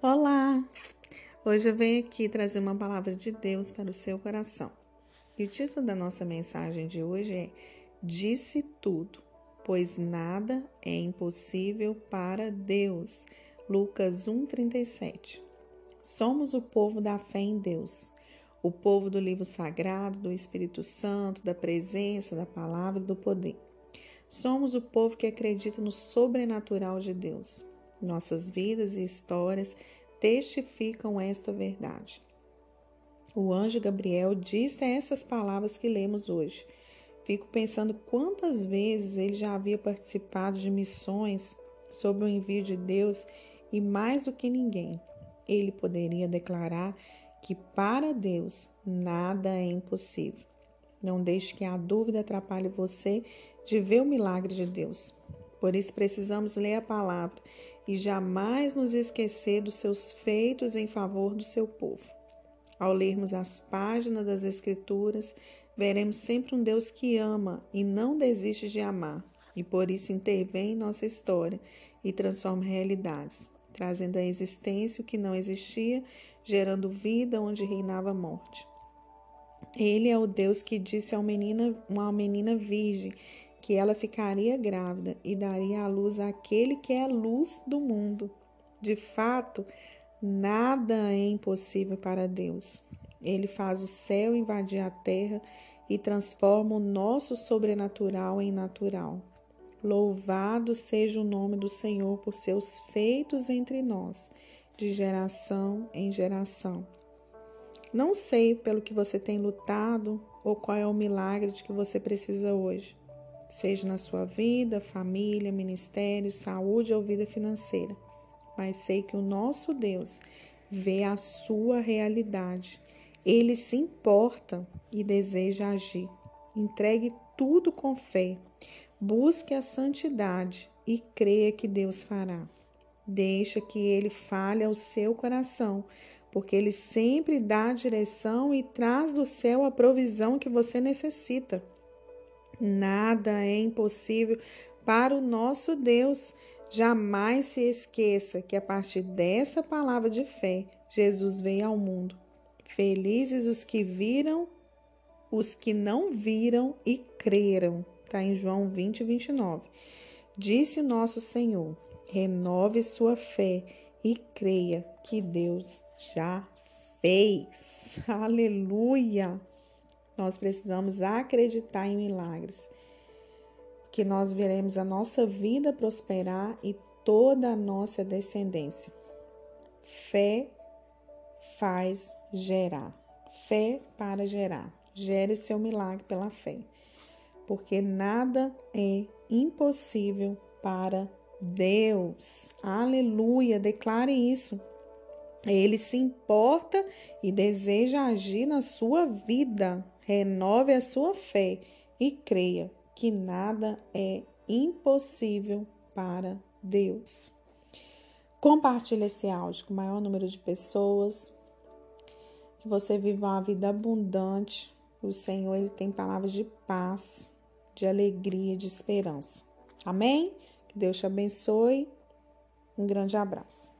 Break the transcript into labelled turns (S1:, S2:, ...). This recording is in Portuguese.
S1: Olá! Hoje eu venho aqui trazer uma palavra de Deus para o seu coração. E o título da nossa mensagem de hoje é Disse tudo, pois nada é impossível para Deus. Lucas 1:37. Somos o povo da fé em Deus, o povo do livro sagrado, do Espírito Santo, da presença, da palavra e do poder. Somos o povo que acredita no sobrenatural de Deus. Nossas vidas e histórias testificam esta verdade. O anjo Gabriel disse essas palavras que lemos hoje. Fico pensando quantas vezes ele já havia participado de missões sob o envio de Deus e mais do que ninguém, ele poderia declarar que para Deus nada é impossível. Não deixe que a dúvida atrapalhe você de ver o milagre de Deus. Por isso precisamos ler a palavra e jamais nos esquecer dos seus feitos em favor do seu povo. Ao lermos as páginas das Escrituras, veremos sempre um Deus que ama e não desiste de amar, e por isso intervém em nossa história e transforma realidades, trazendo à existência o que não existia, gerando vida onde reinava a morte. Ele é o Deus que disse a uma menina, uma menina virgem que ela ficaria grávida e daria à luz aquele que é a luz do mundo. De fato, nada é impossível para Deus. Ele faz o céu invadir a terra e transforma o nosso sobrenatural em natural. Louvado seja o nome do Senhor por seus feitos entre nós, de geração em geração. Não sei pelo que você tem lutado ou qual é o milagre de que você precisa hoje seja na sua vida, família, ministério, saúde ou vida financeira. Mas sei que o nosso Deus vê a sua realidade. Ele se importa e deseja agir. Entregue tudo com fé. Busque a santidade e creia que Deus fará. Deixa que ele fale ao seu coração, porque ele sempre dá a direção e traz do céu a provisão que você necessita. Nada é impossível para o nosso Deus. Jamais se esqueça que a partir dessa palavra de fé, Jesus veio ao mundo. Felizes os que viram, os que não viram e creram. Está em João 20, 29. Disse nosso Senhor: renove sua fé e creia que Deus já fez. Aleluia! Nós precisamos acreditar em milagres, que nós veremos a nossa vida prosperar e toda a nossa descendência. Fé faz gerar. Fé para gerar. Gere o seu milagre pela fé. Porque nada é impossível para Deus. Aleluia! Declare isso. Ele se importa e deseja agir na sua vida. Renove a sua fé e creia que nada é impossível para Deus. Compartilhe esse áudio com o maior número de pessoas. Que você viva uma vida abundante. O Senhor ele tem palavras de paz, de alegria, de esperança. Amém? Que Deus te abençoe. Um grande abraço.